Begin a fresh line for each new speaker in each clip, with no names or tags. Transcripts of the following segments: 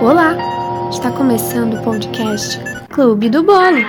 Olá! Está começando o podcast Clube do Bolo.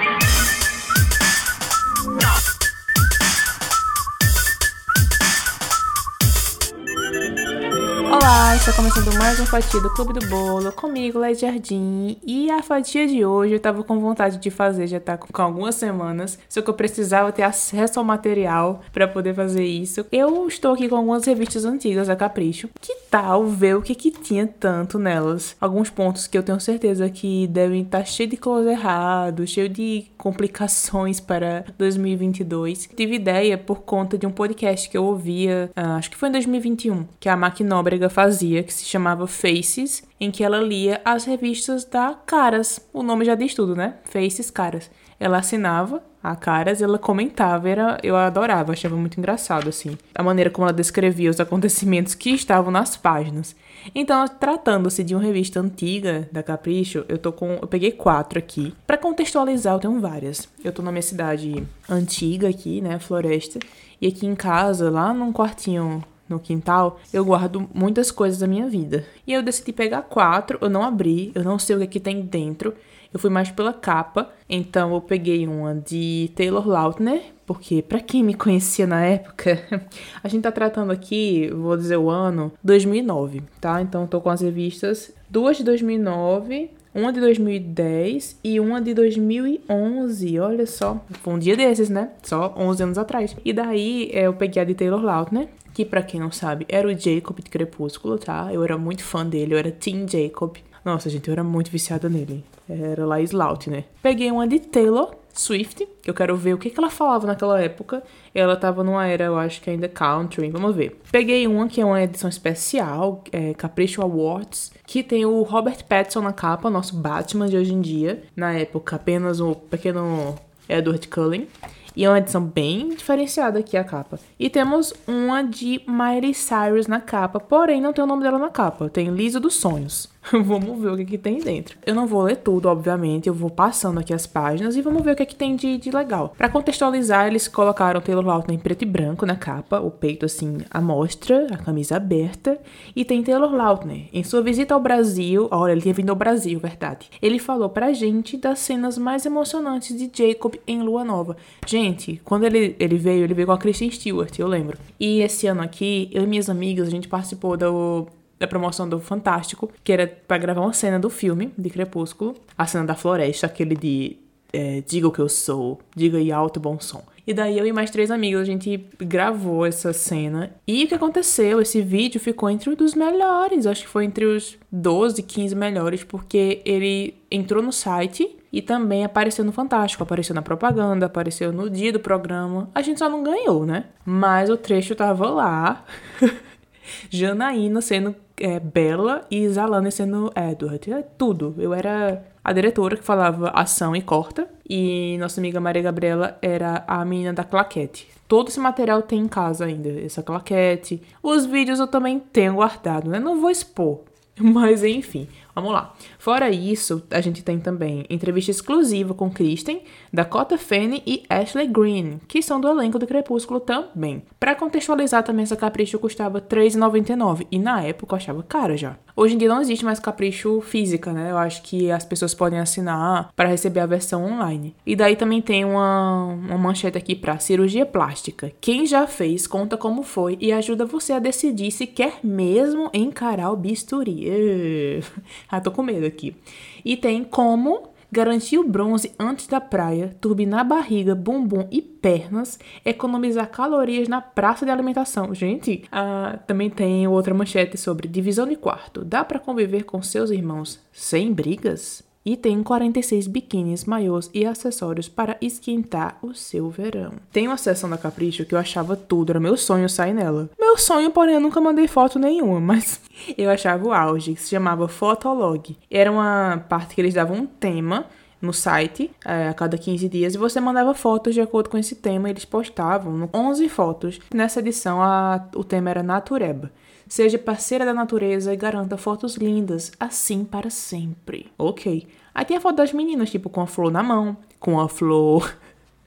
Está começando mais uma fatia do Clube do Bolo comigo, Led Jardim. E a fatia de hoje eu tava com vontade de fazer, já tá com algumas semanas, só que eu precisava ter acesso ao material para poder fazer isso. Eu estou aqui com algumas revistas antigas da Capricho. Que tal ver o que que tinha tanto nelas? Alguns pontos que eu tenho certeza que devem estar tá cheio de close errado, cheio de complicações para 2022. Tive ideia por conta de um podcast que eu ouvia, ah, acho que foi em 2021, que a Mac Nóbrega fazia, que se chamava Faces, em que ela lia as revistas da Caras. O nome já diz tudo, né? Faces Caras. Ela assinava a Caras, ela comentava, era, eu adorava, achava muito engraçado assim, a maneira como ela descrevia os acontecimentos que estavam nas páginas. Então, tratando-se de uma revista antiga da Capricho, eu tô com, eu peguei quatro aqui. Para contextualizar, eu tenho várias. Eu tô na minha cidade antiga aqui, né, Floresta, e aqui em casa, lá num quartinho no quintal, eu guardo muitas coisas da minha vida. E eu decidi pegar quatro, eu não abri, eu não sei o que, é que tem dentro. Eu fui mais pela capa, então eu peguei uma de Taylor Lautner, porque para quem me conhecia na época, a gente tá tratando aqui, vou dizer o ano, 2009, tá? Então tô com as revistas, duas de 2009, uma de 2010 e uma de 2011. Olha só, foi um dia desses, né? Só 11 anos atrás. E daí é, eu peguei a de Taylor Lautner, que para quem não sabe era o Jacob de Crepúsculo, tá? Eu era muito fã dele, eu era Team Jacob. Nossa, gente, eu era muito viciada nele. Era lá Slout, né? Peguei uma de Taylor Swift, que eu quero ver o que, que ela falava naquela época. Ela tava numa era, eu acho que ainda country, vamos ver. Peguei uma que é uma edição especial, é Capricho Awards, que tem o Robert Pattinson na capa, nosso Batman de hoje em dia. Na época, apenas o pequeno Edward Cullen. E é uma edição bem diferenciada aqui a capa. E temos uma de Miley Cyrus na capa, porém não tem o nome dela na capa. Tem Lisa dos Sonhos. vamos ver o que, que tem dentro. Eu não vou ler tudo, obviamente, eu vou passando aqui as páginas e vamos ver o que, que tem de, de legal. Para contextualizar, eles colocaram Taylor Lautner em preto e branco na capa, o peito assim à mostra, a camisa aberta, e tem Taylor Lautner. Em sua visita ao Brasil, olha, ele tinha vindo ao Brasil, verdade. Ele falou pra gente das cenas mais emocionantes de Jacob em Lua Nova. Gente, quando ele, ele veio, ele veio com a Kristen Stewart, eu lembro. E esse ano aqui, eu e minhas amigas, a gente participou do da promoção do Fantástico, que era para gravar uma cena do filme de Crepúsculo, a cena da floresta, aquele de é, diga o que eu sou, diga em alto bom som. E daí eu e mais três amigos a gente gravou essa cena. E o que aconteceu? Esse vídeo ficou entre um dos melhores. Acho que foi entre os 12, 15 melhores, porque ele entrou no site e também apareceu no Fantástico. Apareceu na propaganda, apareceu no dia do programa. A gente só não ganhou, né? Mas o trecho tava lá. Janaína sendo é, Bella e Zalana sendo Edward. É tudo. Eu era a diretora que falava ação e corta. E nossa amiga Maria Gabriela era a menina da claquete. Todo esse material tem em casa ainda, essa claquete. Os vídeos eu também tenho guardado, né? Não vou expor. Mas enfim, Vamos lá. Fora isso, a gente tem também entrevista exclusiva com Kristen, Dakota Fanning e Ashley Green, que são do elenco do Crepúsculo também. Para contextualizar também, essa capricho custava R$3,99 e na época eu achava cara já. Hoje em dia não existe mais capricho física, né? Eu acho que as pessoas podem assinar para receber a versão online. E daí também tem uma, uma manchete aqui para cirurgia plástica. Quem já fez, conta como foi e ajuda você a decidir se quer mesmo encarar o bisturi. ah, tô com medo aqui. E tem como garantir o bronze antes da praia, turbinar barriga, bumbum e pernas, economizar calorias na praça de alimentação. Gente, ah, também tem outra manchete sobre divisão de quarto. Dá para conviver com seus irmãos sem brigas? E tem 46 biquínis, maiôs e acessórios para esquentar o seu verão. Tem uma seção da Capricho que eu achava tudo, era meu sonho sair nela. Meu sonho, porém, eu nunca mandei foto nenhuma, mas eu achava o auge, que se chamava Fotolog. Era uma parte que eles davam um tema no site é, a cada 15 dias e você mandava fotos de acordo com esse tema eles postavam 11 fotos. Nessa edição a, o tema era Natureba. Seja parceira da natureza e garanta fotos lindas, assim para sempre. Ok. Aí tem a foto das meninas, tipo, com a flor na mão, com a flor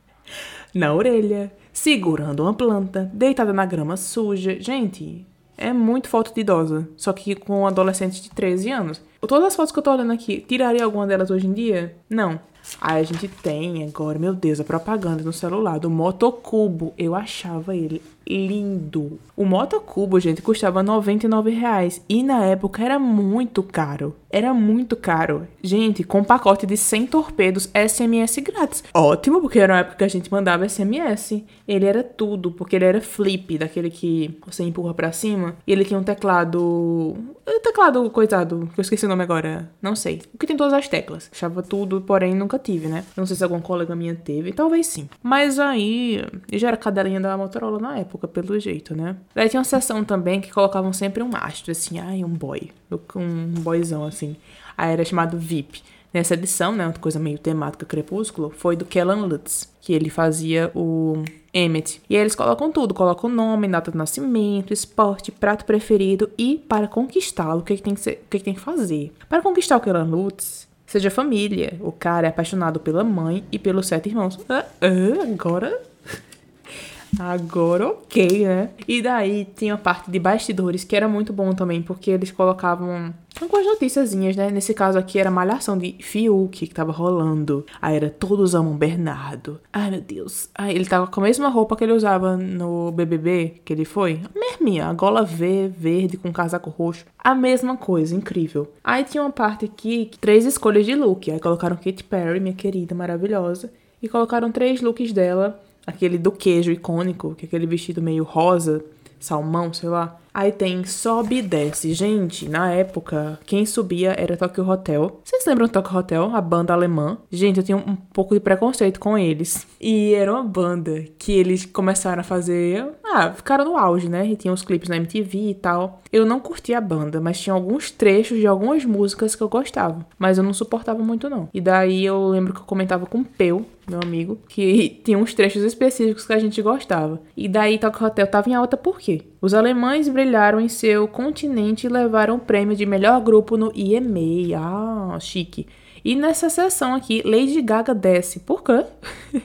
na orelha, segurando uma planta, deitada na grama suja. Gente, é muito foto de idosa, só que com adolescentes de 13 anos. Todas as fotos que eu tô olhando aqui, tiraria alguma delas hoje em dia? Não. Aí a gente tem agora, meu Deus, a propaganda no celular do Motocubo. Eu achava ele lindo. O Motocubo, gente, custava 99 reais. E na época era muito caro. Era muito caro. Gente, com pacote de 100 torpedos SMS grátis. Ótimo, porque era uma época que a gente mandava SMS. Ele era tudo, porque ele era flip, daquele que você empurra para cima. E ele tinha um teclado. Teclado, coitado, que eu esqueci o nome agora. Não sei. O que tem todas as teclas. Achava tudo, porém nunca tive, né? Não sei se alguma colega minha teve. Talvez sim. Mas aí. Eu já era cadelinha da Motorola na época, pelo jeito, né? Daí tinha uma sessão também que colocavam sempre um astro, assim, ai, um boy. Um boyzão, assim. Aí era chamado VIP. Nessa edição, né, uma coisa meio temática crepúsculo, foi do Kellan Lutz, que ele fazia o Emmet. E aí eles colocam tudo, colocam nome, data de nascimento, esporte, prato preferido e para conquistá-lo, o que, que, tem que ser, o que, que tem que fazer. Para conquistar o Kellan Lutz, seja família. O cara é apaixonado pela mãe e pelos sete irmãos. Ah, ah, agora Agora ok, né? E daí tinha a parte de bastidores que era muito bom também, porque eles colocavam algumas noticiazinhas, né? Nesse caso aqui era malhação de Fiuk que tava rolando. Aí era Todos Amam Bernardo. Ai, meu Deus. Aí ele tava com a mesma roupa que ele usava no BBB que ele foi. A mesminha, a gola V, verde com casaco roxo. A mesma coisa, incrível. Aí tinha uma parte aqui, três escolhas de look. Aí colocaram Katy Perry, minha querida, maravilhosa. E colocaram três looks dela aquele do queijo icônico, que é aquele vestido meio rosa, salmão, sei lá. Aí tem sobe e desce. Gente, na época, quem subia era Tokyo Hotel. Vocês lembram do Tokyo Hotel? A banda alemã? Gente, eu tinha um pouco de preconceito com eles. E era uma banda que eles começaram a fazer. Ah, ficaram no auge, né? E tinha os clipes na MTV e tal. Eu não curtia a banda, mas tinha alguns trechos de algumas músicas que eu gostava. Mas eu não suportava muito, não. E daí eu lembro que eu comentava com o Peu, meu amigo, que tinha uns trechos específicos que a gente gostava. E daí Tokyo Hotel tava em alta por quê? Os alemães brilharam em seu continente e levaram o prêmio de melhor grupo no EMA. Ah, chique. E nessa sessão aqui, Lady Gaga desce. Por quê?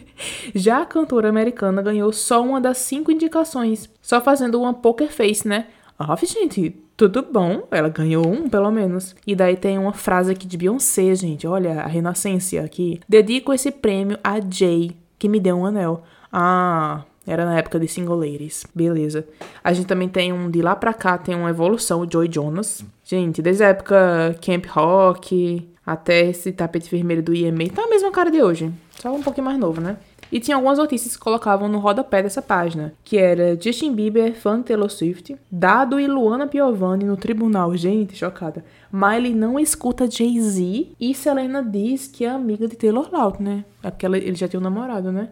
Já a cantora americana ganhou só uma das cinco indicações, só fazendo uma poker face, né? Ah, gente, tudo bom. Ela ganhou um, pelo menos. E daí tem uma frase aqui de Beyoncé, gente. Olha, a renascência aqui. Dedico esse prêmio a Jay, que me deu um anel. Ah, era na época de single ladies. Beleza. A gente também tem um de lá pra cá, tem uma evolução, o Joy Jonas. Gente, desde a época Camp Rock até esse tapete vermelho do IMA, tá a mesma cara de hoje. Só um pouquinho mais novo, né? E tinha algumas notícias que colocavam no rodapé dessa página, que era Justin Bieber, fã Taylor Swift, Dado e Luana Piovani no tribunal. Gente, chocada. Miley não escuta Jay-Z e Selena diz que é amiga de Taylor Lautner. É porque ele já tinha um namorado, né?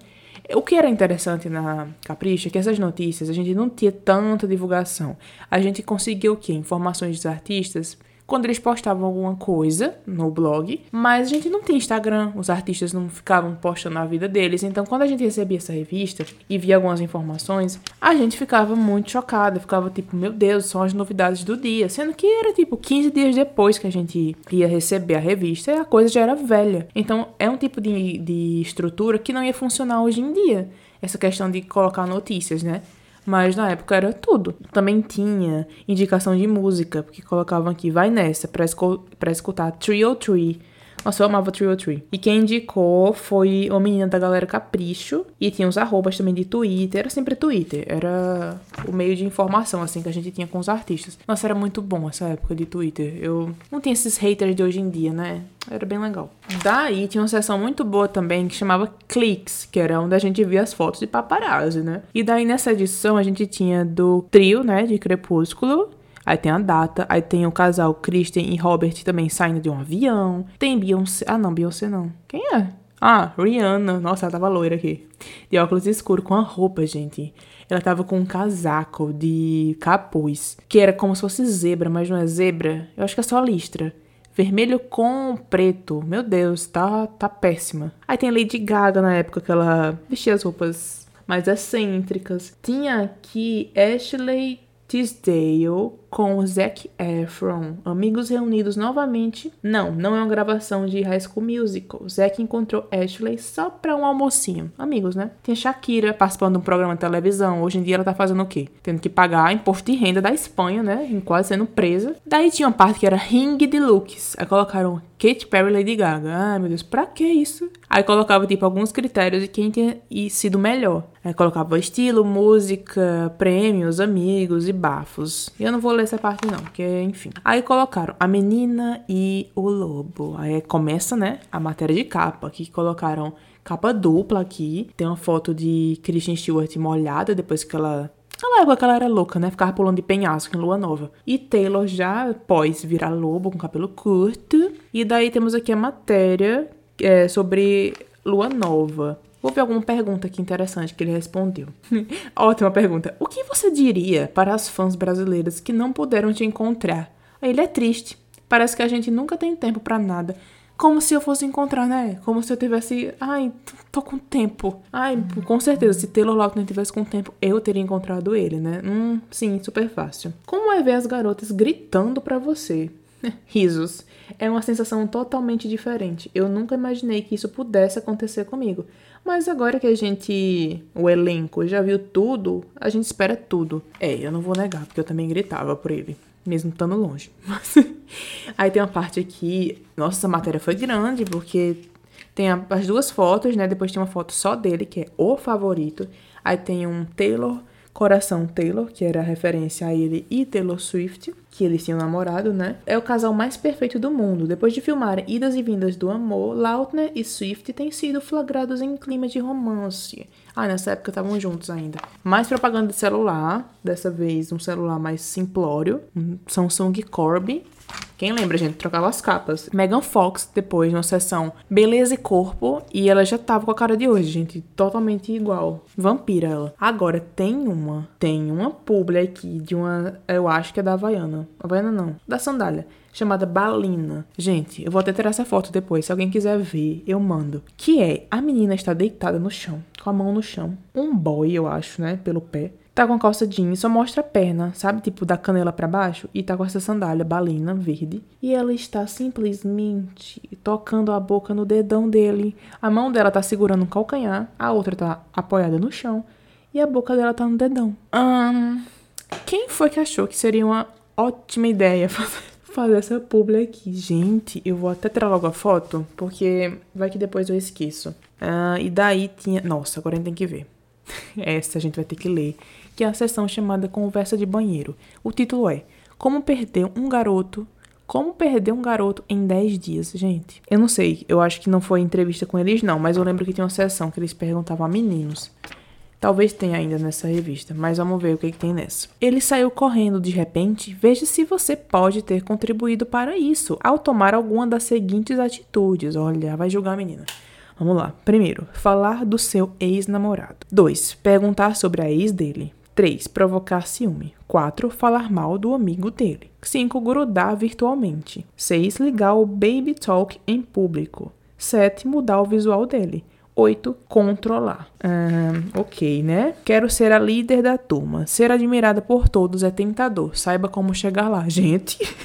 O que era interessante na Capricha é que essas notícias a gente não tinha tanta divulgação. A gente conseguiu o quê? Informações dos artistas quando eles postavam alguma coisa no blog, mas a gente não tinha Instagram, os artistas não ficavam postando a vida deles. Então, quando a gente recebia essa revista e via algumas informações, a gente ficava muito chocada, ficava tipo, meu Deus, são as novidades do dia, sendo que era tipo 15 dias depois que a gente ia receber a revista e a coisa já era velha. Então, é um tipo de, de estrutura que não ia funcionar hoje em dia. Essa questão de colocar notícias, né? Mas na época era tudo. Também tinha indicação de música, porque colocavam aqui, vai nessa, pra, esco pra escutar Trio Tree nossa, eu amava Trio Tree. E quem indicou foi uma menina da galera Capricho. E tinha uns arrobas também de Twitter. Era sempre Twitter. Era o meio de informação, assim, que a gente tinha com os artistas. Nossa, era muito bom essa época de Twitter. Eu não tinha esses haters de hoje em dia, né? Era bem legal. Daí tinha uma seção muito boa também que chamava Cliques, que era onde a gente via as fotos de paparazzi, né? E daí nessa edição a gente tinha do trio, né, de Crepúsculo, Aí tem a data, aí tem o casal Kristen e Robert também saindo de um avião. Tem Beyoncé. Ah, não, Beyoncé não. Quem é? Ah, Rihanna. Nossa, ela tava loira aqui. De óculos escuros com a roupa, gente. Ela tava com um casaco de capuz, que era como se fosse zebra, mas não é zebra. Eu acho que é só listra. Vermelho com preto. Meu Deus, tá, tá péssima. Aí tem Lady Gaga na época que ela vestia as roupas mais excêntricas. Tinha aqui Ashley Tisdale com Zac Efron. Amigos reunidos novamente. Não, não é uma gravação de High School Musical. Zac encontrou Ashley só pra um almocinho. Amigos, né? Tem Shakira participando de um programa de televisão. Hoje em dia ela tá fazendo o quê? Tendo que pagar imposto de renda da Espanha, né? Quase sendo presa. Daí tinha uma parte que era ring de looks. Aí colocaram Katy Perry e Lady Gaga. Ai, meu Deus, pra que isso? Aí colocava, tipo, alguns critérios de quem tinha sido melhor. Aí colocava estilo, música, prêmios, amigos e bafos. E eu não vou ler essa parte não, porque, enfim. Aí colocaram a menina e o lobo. Aí começa, né, a matéria de capa, que colocaram capa dupla aqui. Tem uma foto de Kristen Stewart molhada depois que ela Época que ela era louca, né? Ficava pulando de penhasco em lua nova. E Taylor já pós virar lobo com cabelo curto. E daí temos aqui a matéria é, sobre lua nova. Vou ver alguma pergunta aqui interessante que ele respondeu. Ótima pergunta. O que você diria para as fãs brasileiras que não puderam te encontrar? Ele é triste. Parece que a gente nunca tem tempo para nada. Como se eu fosse encontrar, né? Como se eu tivesse. Ai, tô com tempo. Ai, com certeza, se Taylor Lautner tivesse com tempo, eu teria encontrado ele, né? Hum, sim, super fácil. Como é ver as garotas gritando para você? Risos. É uma sensação totalmente diferente. Eu nunca imaginei que isso pudesse acontecer comigo. Mas agora que a gente, o elenco, já viu tudo, a gente espera tudo. É, eu não vou negar, porque eu também gritava por ele mesmo estando longe. Aí tem uma parte aqui. Nossa, essa matéria foi grande, porque tem as duas fotos, né? Depois tem uma foto só dele, que é o favorito. Aí tem um Taylor Coração Taylor, que era referência a ele e Taylor Swift, que eles tinham namorado, né? É o casal mais perfeito do mundo. Depois de filmar idas e vindas do amor, Lautner e Swift têm sido flagrados em clima de romance. Ah, nessa época estavam juntos ainda. Mais propaganda de celular, dessa vez um celular mais simplório, um Samsung Corby, quem lembra, gente, trocava as capas. Megan Fox, depois, numa sessão Beleza e Corpo, e ela já tava com a cara de hoje, gente, totalmente igual. Vampira ela. Agora, tem uma, tem uma publi aqui de uma, eu acho que é da Havaiana. Havaiana não, da sandália chamada Balina. Gente, eu vou até tirar essa foto depois, se alguém quiser ver, eu mando. Que é, a menina está deitada no chão, com a mão no chão. Um boy, eu acho, né, pelo pé tá com a calça jeans, só mostra a perna, sabe? Tipo, da canela para baixo. E tá com essa sandália balina verde. E ela está simplesmente tocando a boca no dedão dele. A mão dela tá segurando um calcanhar, a outra tá apoiada no chão. E a boca dela tá no dedão. Hum, quem foi que achou que seria uma ótima ideia fazer essa publi aqui? Gente, eu vou até tirar logo a foto, porque vai que depois eu esqueço. Ah, e daí tinha. Nossa, agora a gente tem que ver. Essa a gente vai ter que ler que é a sessão chamada Conversa de Banheiro. O título é Como Perder um Garoto como perder um garoto em 10 dias, gente? Eu não sei, eu acho que não foi entrevista com eles, não, mas eu lembro que tinha uma sessão que eles perguntavam a meninos. Talvez tenha ainda nessa revista, mas vamos ver o que, que tem nessa. Ele saiu correndo de repente. Veja se você pode ter contribuído para isso ao tomar alguma das seguintes atitudes. Olha, vai julgar a menina. Vamos lá. Primeiro, falar do seu ex-namorado. 2. Perguntar sobre a ex dele. 3. Provocar ciúme. 4. Falar mal do amigo dele. 5. Grudar virtualmente. 6. Ligar o baby talk em público. 7. Mudar o visual dele. 8. Controlar. Ah, ok, né? Quero ser a líder da turma. Ser admirada por todos é tentador. Saiba como chegar lá. Gente.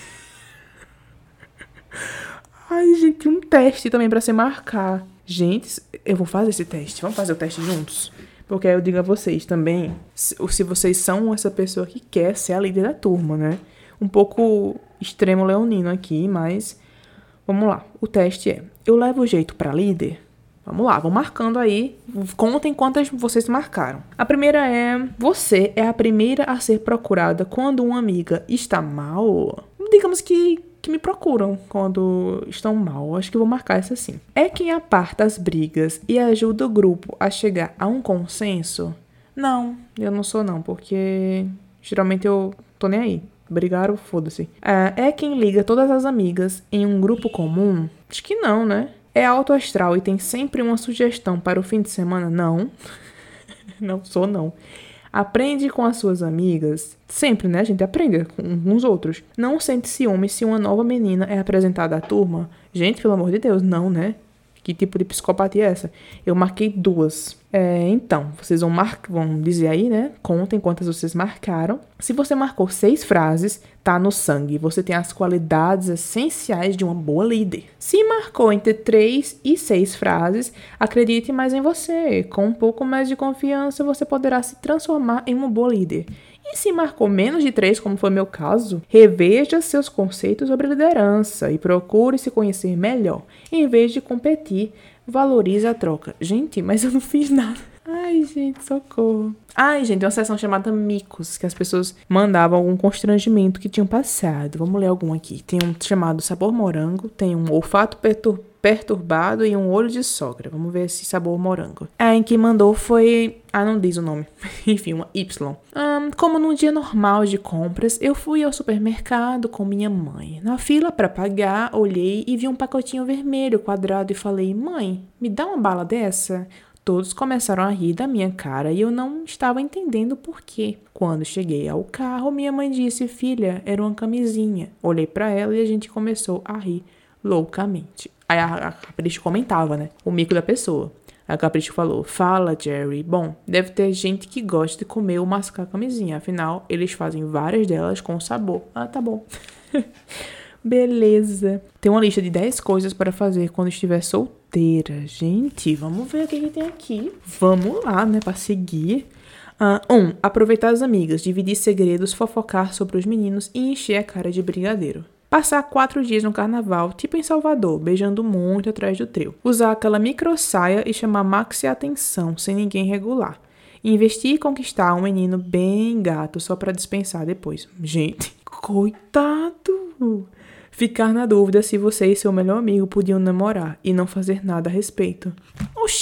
Ai, gente, um teste também para se marcar. Gente, eu vou fazer esse teste. Vamos fazer o teste juntos? Porque aí eu digo a vocês também, se, se vocês são essa pessoa que quer ser a líder da turma, né? Um pouco extremo leonino aqui, mas vamos lá. O teste é: eu levo o jeito para líder? Vamos lá, vão marcando aí. Contem quantas vocês marcaram. A primeira é: você é a primeira a ser procurada quando uma amiga está mal? Digamos que que me procuram quando estão mal. Acho que vou marcar essa sim. É quem aparta as brigas e ajuda o grupo a chegar a um consenso? Não, eu não sou não, porque geralmente eu tô nem aí. Brigaram, foda-se. É, é quem liga todas as amigas em um grupo comum? Acho que não, né? É alto astral e tem sempre uma sugestão para o fim de semana? Não. não sou não. Aprende com as suas amigas. Sempre, né? A gente aprende com os outros. Não sente ciúme se uma nova menina é apresentada à turma. Gente, pelo amor de Deus, não, né? Que tipo de psicopatia é essa? Eu marquei duas. É, então, vocês vão, mar... vão dizer aí, né? Contem quantas vocês marcaram. Se você marcou seis frases, tá no sangue. Você tem as qualidades essenciais de uma boa líder. Se marcou entre três e seis frases, acredite mais em você. Com um pouco mais de confiança, você poderá se transformar em uma boa líder. E se marcou menos de três, como foi meu caso, reveja seus conceitos sobre liderança e procure se conhecer melhor. Em vez de competir, valorize a troca. Gente, mas eu não fiz nada. Ai, gente, socorro. Ai, gente, uma sessão chamada Micos, que as pessoas mandavam algum constrangimento que tinham passado. Vamos ler algum aqui. Tem um chamado Sabor Morango, tem um Olfato Perturbado perturbado e um olho de sogra. Vamos ver esse sabor morango. A em que mandou foi. Ah, não diz o nome. Enfim, uma Y. Um, como num dia normal de compras, eu fui ao supermercado com minha mãe. Na fila para pagar, olhei e vi um pacotinho vermelho quadrado e falei: Mãe, me dá uma bala dessa? Todos começaram a rir da minha cara e eu não estava entendendo por quê. Quando cheguei ao carro, minha mãe disse: Filha, era uma camisinha. Olhei para ela e a gente começou a rir loucamente. Aí a, a Capricho comentava, né? O mico da pessoa. A Capricho falou: Fala, Jerry. Bom, deve ter gente que gosta de comer ou mascar camisinha. Afinal, eles fazem várias delas com sabor. Ah, tá bom. Beleza. Tem uma lista de 10 coisas para fazer quando estiver solteira. Gente, vamos ver o que, que tem aqui. Vamos lá, né? Pra seguir. 1. Uh, um, aproveitar as amigas, dividir segredos, fofocar sobre os meninos e encher a cara de brigadeiro. Passar quatro dias no carnaval, tipo em Salvador, beijando muito atrás do trio. Usar aquela micro saia e chamar maxi atenção, sem ninguém regular. Investir e conquistar um menino bem gato só para dispensar depois. Gente, coitado! Ficar na dúvida se você e seu melhor amigo podiam namorar e não fazer nada a respeito. Oxi,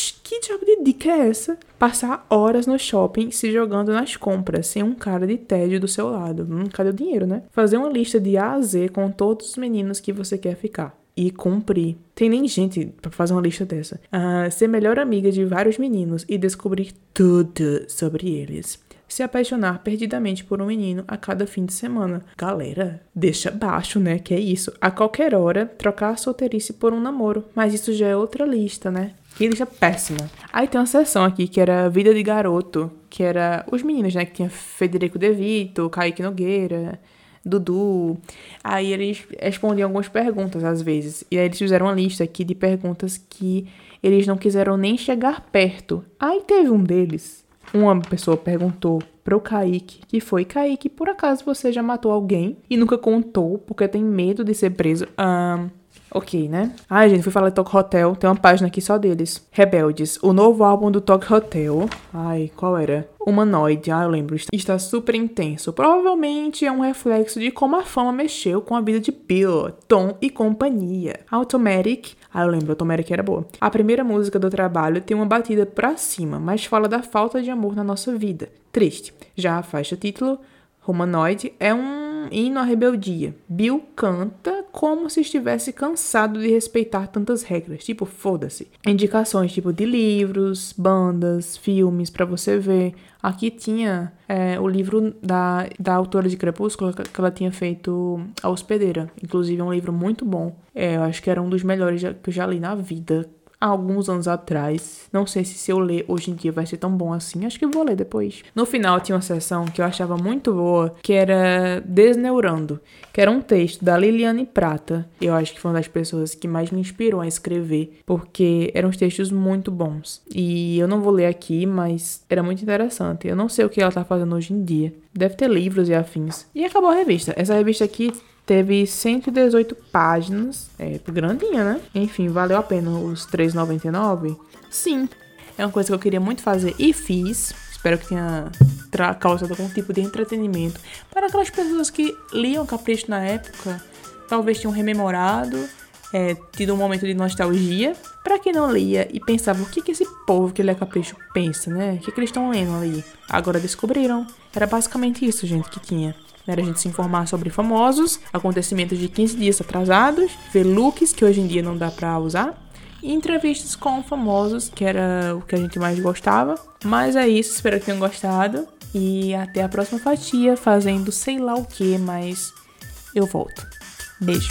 diabo de dica é essa? Passar horas no shopping se jogando nas compras, sem um cara de tédio do seu lado. Hum, cadê o dinheiro, né? Fazer uma lista de A a Z com todos os meninos que você quer ficar. E cumprir. Tem nem gente para fazer uma lista dessa. Uh, ser melhor amiga de vários meninos e descobrir tudo sobre eles se apaixonar perdidamente por um menino a cada fim de semana. Galera, deixa baixo, né? Que é isso. A qualquer hora, trocar a solteirice por um namoro. Mas isso já é outra lista, né? Que lista péssima. Aí tem uma sessão aqui que era Vida de Garoto, que era os meninos, né? Que tinha Federico De Vito, Kaique Nogueira, Dudu. Aí eles respondiam algumas perguntas às vezes. E aí eles fizeram uma lista aqui de perguntas que eles não quiseram nem chegar perto. Aí teve um deles. Uma pessoa perguntou pro Kaique, que foi Kaique, por acaso você já matou alguém e nunca contou porque tem medo de ser preso? Ah, Ok, né? Ai, gente, fui falar de Talk Hotel. Tem uma página aqui só deles. Rebeldes. O novo álbum do Talk Hotel. Ai, qual era? Humanoid. Ah, eu lembro. Está super intenso. Provavelmente é um reflexo de como a fama mexeu com a vida de Bill, Tom e companhia. Automatic. Ah, eu lembro. Automatic era boa. A primeira música do trabalho tem uma batida pra cima, mas fala da falta de amor na nossa vida. Triste. Já a faixa título Humanoid é um hino à rebeldia. Bill canta como se estivesse cansado de respeitar tantas regras, tipo, foda-se. Indicações tipo de livros, bandas, filmes para você ver. Aqui tinha é, o livro da, da autora de Crepúsculo que ela tinha feito A Hospedeira. Inclusive, é um livro muito bom. É, eu acho que era um dos melhores que eu já li na vida há alguns anos atrás. Não sei se se eu ler hoje em dia vai ser tão bom assim. Acho que vou ler depois. No final tinha uma sessão que eu achava muito boa, que era Desneurando, que era um texto da Liliane Prata. Eu acho que foi uma das pessoas que mais me inspirou a escrever, porque eram textos muito bons. E eu não vou ler aqui, mas era muito interessante. Eu não sei o que ela tá fazendo hoje em dia. Deve ter livros e afins. E acabou a revista. Essa revista aqui Teve 118 páginas, é grandinha, né? Enfim, valeu a pena os 3,99? Sim, é uma coisa que eu queria muito fazer e fiz. Espero que tenha causado algum tipo de entretenimento para aquelas pessoas que liam Capricho na época, talvez tenham rememorado, é, tido um momento de nostalgia. Para quem não lia e pensava o que, que esse povo que lê Capricho pensa, né? O que, que eles estão lendo ali? Agora descobriram. Era basicamente isso, gente, que tinha. Era a gente se informar sobre famosos, acontecimentos de 15 dias atrasados, ver looks que hoje em dia não dá pra usar, e entrevistas com famosos, que era o que a gente mais gostava. Mas é isso, espero que tenham gostado. E até a próxima fatia, fazendo sei lá o que, mas eu volto. Beijo.